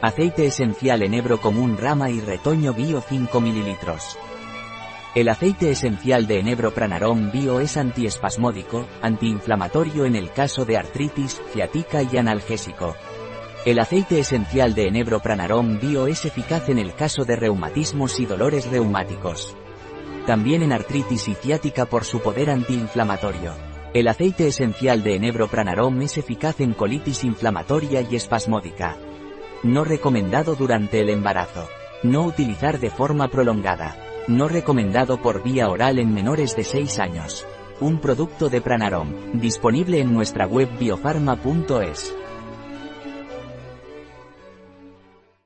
Aceite esencial enebro común rama y retoño bio 5 ml. El aceite esencial de enebro pranarom bio es antiespasmódico, antiinflamatorio en el caso de artritis, ciática y analgésico. El aceite esencial de enebro pranarom bio es eficaz en el caso de reumatismos y dolores reumáticos. También en artritis y ciática por su poder antiinflamatorio. El aceite esencial de enebro pranarom es eficaz en colitis inflamatoria y espasmódica. No recomendado durante el embarazo. No utilizar de forma prolongada. No recomendado por vía oral en menores de 6 años. Un producto de Pranarom, disponible en nuestra web biofarma.es.